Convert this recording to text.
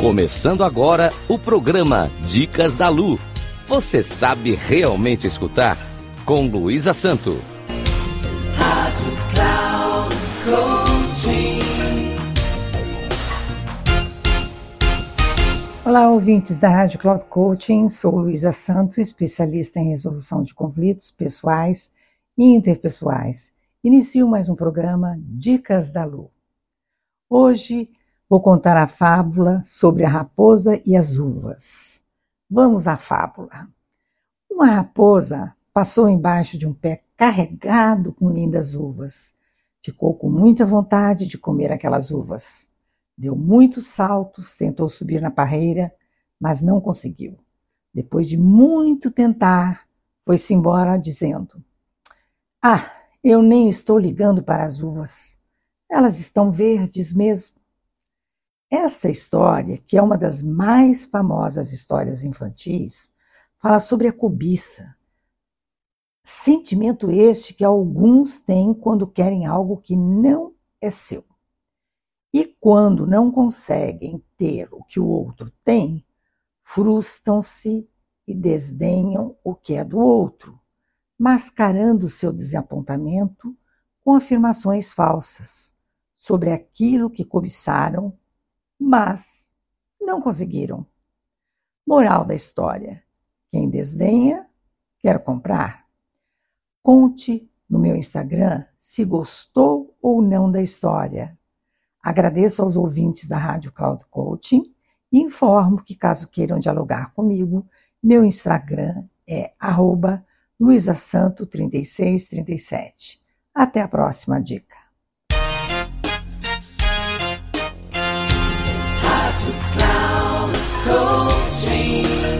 Começando agora o programa Dicas da Lu. Você sabe realmente escutar? Com Luísa Santo. Rádio Cloud Olá, ouvintes da Rádio Cloud Coaching. Sou Luísa Santo, especialista em resolução de conflitos pessoais e interpessoais. Inicio mais um programa Dicas da Lu. Hoje Vou contar a fábula sobre a raposa e as uvas. Vamos à fábula. Uma raposa passou embaixo de um pé carregado com lindas uvas. Ficou com muita vontade de comer aquelas uvas. Deu muitos saltos, tentou subir na parreira, mas não conseguiu. Depois de muito tentar, foi-se embora dizendo: Ah, eu nem estou ligando para as uvas. Elas estão verdes mesmo. Esta história, que é uma das mais famosas histórias infantis, fala sobre a cobiça. Sentimento este que alguns têm quando querem algo que não é seu. E quando não conseguem ter o que o outro tem, frustram-se e desdenham o que é do outro, mascarando seu desapontamento com afirmações falsas sobre aquilo que cobiçaram mas não conseguiram. Moral da história: quem desdenha, quer comprar. Conte no meu Instagram se gostou ou não da história. Agradeço aos ouvintes da Rádio Cloud Coaching e informo que, caso queiram dialogar comigo, meu Instagram é luisasanto3637. Até a próxima dica.